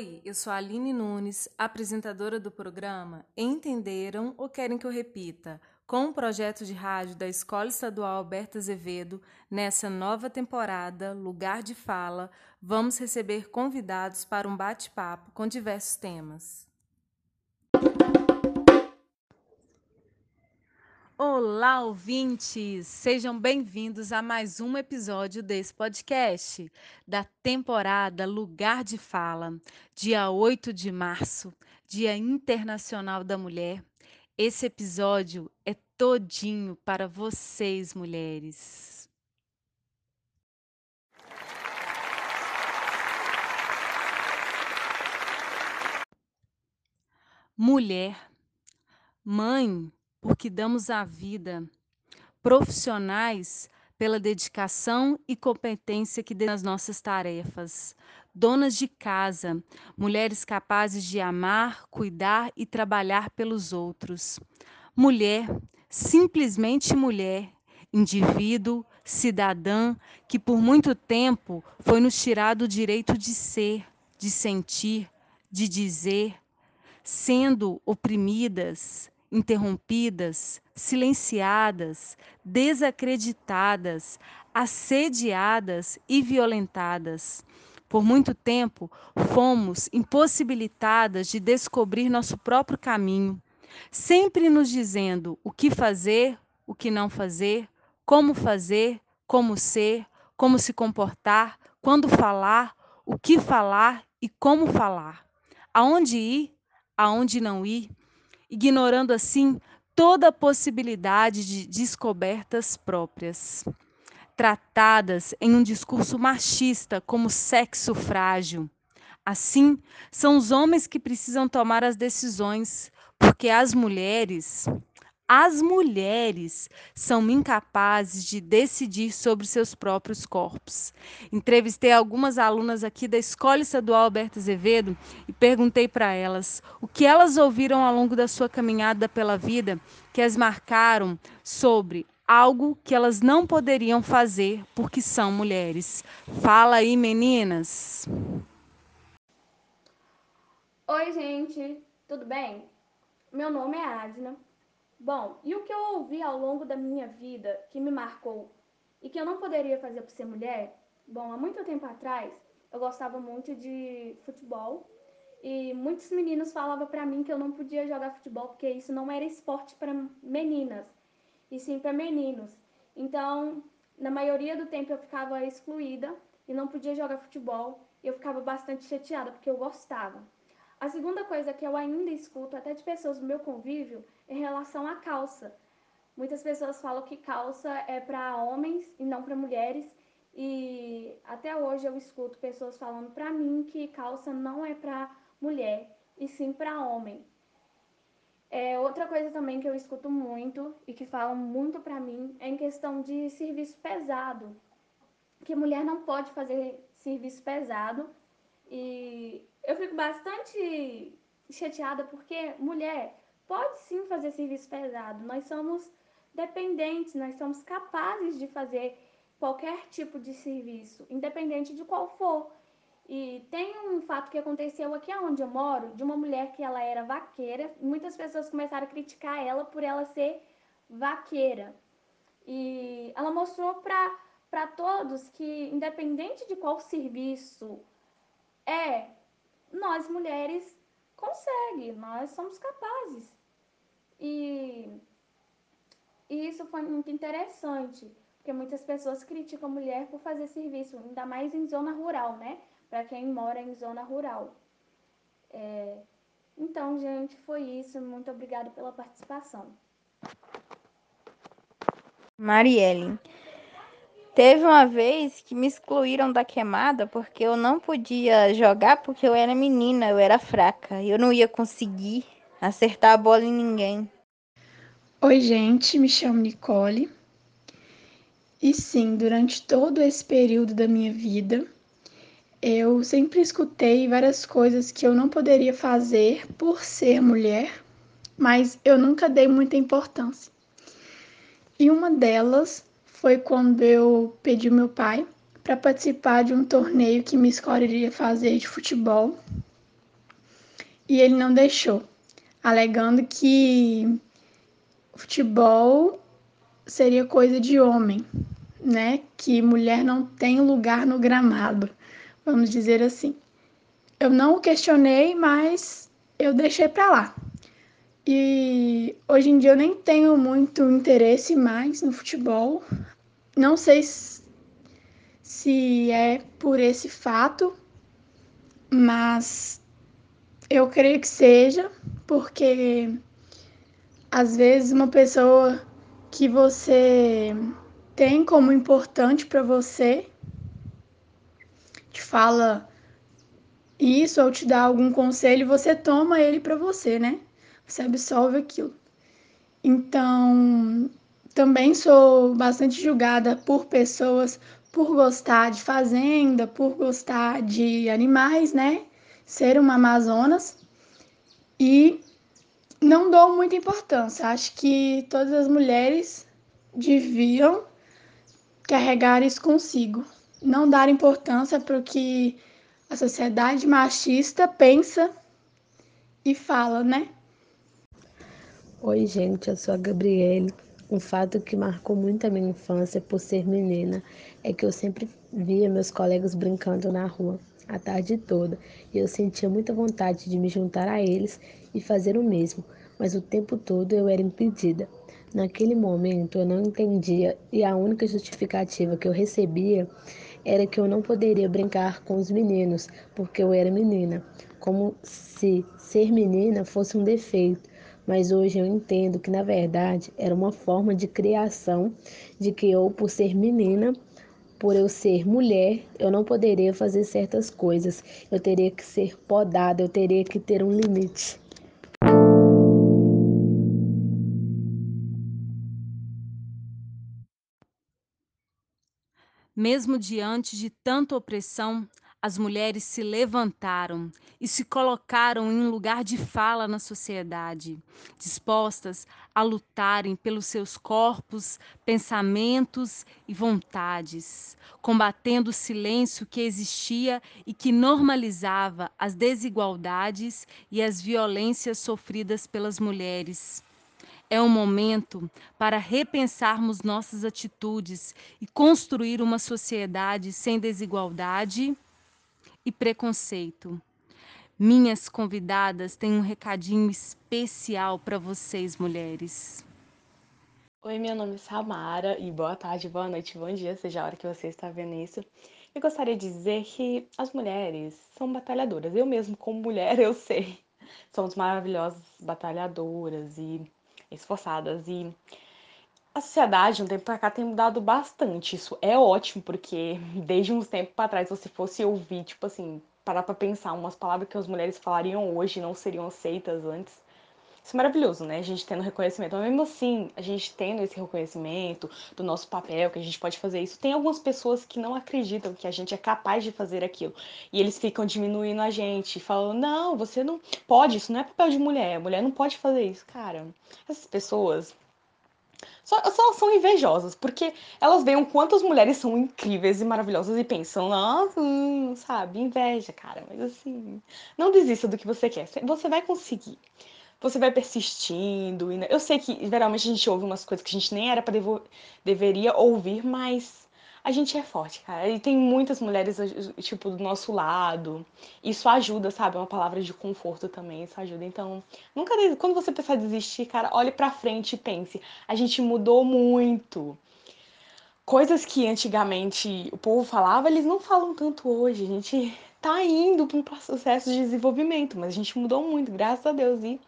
Oi, eu sou a Aline Nunes, apresentadora do programa Entenderam ou Querem que eu repita? Com o projeto de rádio da Escola Estadual Alberto Azevedo, nessa nova temporada, Lugar de Fala, vamos receber convidados para um bate-papo com diversos temas. Olá, ouvintes! Sejam bem-vindos a mais um episódio desse podcast da temporada Lugar de Fala, dia 8 de março, Dia Internacional da Mulher. Esse episódio é todinho para vocês, mulheres. Mulher, mãe, porque damos a vida, profissionais pela dedicação e competência que nas nossas tarefas, donas de casa, mulheres capazes de amar, cuidar e trabalhar pelos outros. Mulher, simplesmente mulher, indivíduo, cidadã, que por muito tempo foi nos tirado o direito de ser, de sentir, de dizer, sendo oprimidas, interrompidas, silenciadas, desacreditadas, assediadas e violentadas. Por muito tempo, fomos impossibilitadas de descobrir nosso próprio caminho, sempre nos dizendo o que fazer, o que não fazer, como fazer, como ser, como se comportar, quando falar, o que falar e como falar, aonde ir, aonde não ir, ignorando assim toda possibilidade de descobertas próprias. Tratadas em um discurso machista como sexo frágil. Assim, são os homens que precisam tomar as decisões, porque as mulheres as mulheres são incapazes de decidir sobre seus próprios corpos. Entrevistei algumas alunas aqui da Escola Estadual Alberto Azevedo e perguntei para elas o que elas ouviram ao longo da sua caminhada pela vida que as marcaram sobre algo que elas não poderiam fazer porque são mulheres. Fala aí, meninas. Oi, gente, tudo bem? Meu nome é Adna Bom, e o que eu ouvi ao longo da minha vida que me marcou e que eu não poderia fazer por ser mulher? Bom, há muito tempo atrás eu gostava muito de futebol e muitos meninos falavam para mim que eu não podia jogar futebol porque isso não era esporte para meninas e sim para meninos. Então, na maioria do tempo eu ficava excluída e não podia jogar futebol e eu ficava bastante chateada porque eu gostava. A segunda coisa que eu ainda escuto, até de pessoas do meu convívio, é em relação à calça. Muitas pessoas falam que calça é para homens e não para mulheres. E até hoje eu escuto pessoas falando para mim que calça não é para mulher e sim para homem. É, outra coisa também que eu escuto muito e que falam muito para mim é em questão de serviço pesado. Que mulher não pode fazer serviço pesado. E eu fico bastante chateada porque mulher pode sim fazer serviço pesado. Nós somos dependentes, nós somos capazes de fazer qualquer tipo de serviço, independente de qual for. E tem um fato que aconteceu aqui onde eu moro, de uma mulher que ela era vaqueira, muitas pessoas começaram a criticar ela por ela ser vaqueira. E ela mostrou para todos que, independente de qual serviço é, nós mulheres consegue, nós somos capazes. E, e isso foi muito interessante, porque muitas pessoas criticam a mulher por fazer serviço, ainda mais em zona rural, né? Para quem mora em zona rural. É, então, gente, foi isso. Muito obrigada pela participação. Marielle. Teve uma vez que me excluíram da queimada porque eu não podia jogar porque eu era menina, eu era fraca. Eu não ia conseguir acertar a bola em ninguém. Oi, gente, me chamo Nicole. E sim, durante todo esse período da minha vida, eu sempre escutei várias coisas que eu não poderia fazer por ser mulher, mas eu nunca dei muita importância. E uma delas foi quando eu pedi meu pai para participar de um torneio que minha escola iria fazer de futebol. e ele não deixou, alegando que futebol seria coisa de homem, né? Que mulher não tem lugar no gramado, vamos dizer assim. Eu não o questionei, mas eu deixei para lá. E hoje em dia eu nem tenho muito interesse mais no futebol. Não sei se é por esse fato, mas eu creio que seja, porque às vezes uma pessoa que você tem como importante para você te fala isso ou te dá algum conselho, você toma ele para você, né? Você absorve aquilo. Então, também sou bastante julgada por pessoas por gostar de fazenda, por gostar de animais, né? Ser uma Amazonas. E não dou muita importância. Acho que todas as mulheres deviam carregar isso consigo. Não dar importância para o que a sociedade machista pensa e fala, né? Oi, gente, eu sou a Gabriele. Um fato que marcou muito a minha infância por ser menina é que eu sempre via meus colegas brincando na rua a tarde toda e eu sentia muita vontade de me juntar a eles e fazer o mesmo, mas o tempo todo eu era impedida. Naquele momento eu não entendia e a única justificativa que eu recebia era que eu não poderia brincar com os meninos porque eu era menina, como se ser menina fosse um defeito mas hoje eu entendo que na verdade era uma forma de criação de que eu, por ser menina, por eu ser mulher, eu não poderia fazer certas coisas. Eu teria que ser podada, eu teria que ter um limite. Mesmo diante de tanta opressão, as mulheres se levantaram e se colocaram em um lugar de fala na sociedade, dispostas a lutarem pelos seus corpos, pensamentos e vontades, combatendo o silêncio que existia e que normalizava as desigualdades e as violências sofridas pelas mulheres. É um momento para repensarmos nossas atitudes e construir uma sociedade sem desigualdade e preconceito. Minhas convidadas têm um recadinho especial para vocês, mulheres. Oi, meu nome é Samara e boa tarde, boa noite, bom dia, seja a hora que você está vendo isso. Eu gostaria de dizer que as mulheres são batalhadoras. Eu mesmo, como mulher, eu sei. Somos maravilhosas batalhadoras e esforçadas e a sociedade, um tempo pra cá, tem mudado bastante. Isso é ótimo, porque desde uns tempos para trás, se você fosse ouvir, tipo assim, parar pra pensar umas palavras que as mulheres falariam hoje não seriam aceitas antes. Isso é maravilhoso, né? A gente tendo reconhecimento. Mas mesmo assim, a gente tendo esse reconhecimento do nosso papel, que a gente pode fazer isso, tem algumas pessoas que não acreditam que a gente é capaz de fazer aquilo. E eles ficam diminuindo a gente, falando: não, você não pode, isso não é papel de mulher, mulher não pode fazer isso. Cara, essas pessoas só, só são invejosas, porque elas veem o quanto as mulheres são incríveis e maravilhosas e pensam, nossa, hum, sabe, inveja, cara, mas assim, não desista do que você quer, você vai conseguir. Você vai persistindo. Eu sei que geralmente a gente ouve umas coisas que a gente nem era para deveria ouvir, mas a gente é forte, cara. E tem muitas mulheres, tipo, do nosso lado. Isso ajuda, sabe? É uma palavra de conforto também, isso ajuda. Então, nunca, quando você pensar desistir, cara, olhe pra frente e pense. A gente mudou muito. Coisas que antigamente o povo falava, eles não falam tanto hoje. A gente tá indo para um processo de desenvolvimento, mas a gente mudou muito, graças a Deus. E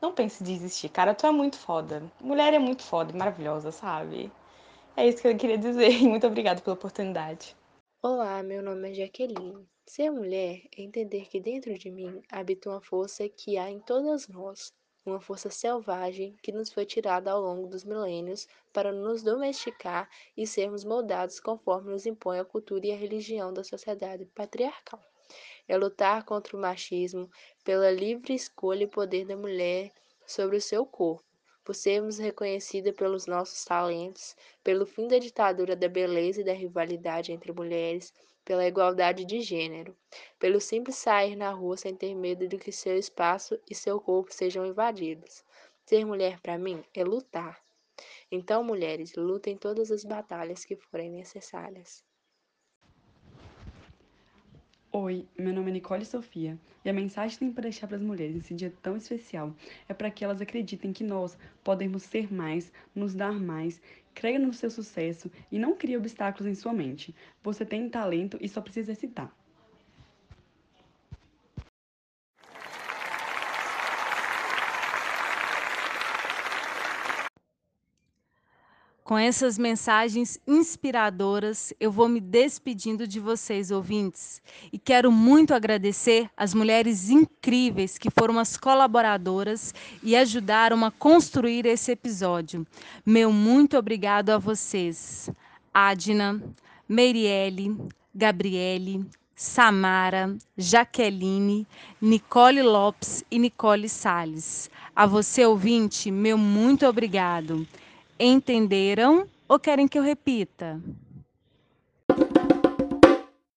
não pense em desistir, cara. Tu é muito foda. Mulher é muito foda, maravilhosa, sabe? É isso que eu queria dizer. Muito obrigada pela oportunidade. Olá, meu nome é Jaqueline. Ser mulher é entender que dentro de mim habita uma força que há em todas nós, uma força selvagem que nos foi tirada ao longo dos milênios para nos domesticar e sermos moldados conforme nos impõe a cultura e a religião da sociedade patriarcal. É lutar contra o machismo, pela livre escolha e poder da mulher sobre o seu corpo, por sermos reconhecidas pelos nossos talentos, pelo fim da ditadura da beleza e da rivalidade entre mulheres, pela igualdade de gênero, pelo simples sair na rua sem ter medo de que seu espaço e seu corpo sejam invadidos. Ser mulher para mim é lutar. Então, mulheres, lutem todas as batalhas que forem necessárias. Oi, meu nome é Nicole Sofia e a mensagem que tenho para deixar para as mulheres nesse dia tão especial é para que elas acreditem que nós podemos ser mais, nos dar mais, creia no seu sucesso e não crie obstáculos em sua mente. Você tem talento e só precisa exercitar. Com essas mensagens inspiradoras, eu vou me despedindo de vocês, ouvintes. E quero muito agradecer as mulheres incríveis que foram as colaboradoras e ajudaram a construir esse episódio. Meu muito obrigado a vocês. Adna, Meirielle, Gabriele, Samara, Jaqueline, Nicole Lopes e Nicole Sales. A você, ouvinte, meu muito obrigado. Entenderam ou querem que eu repita?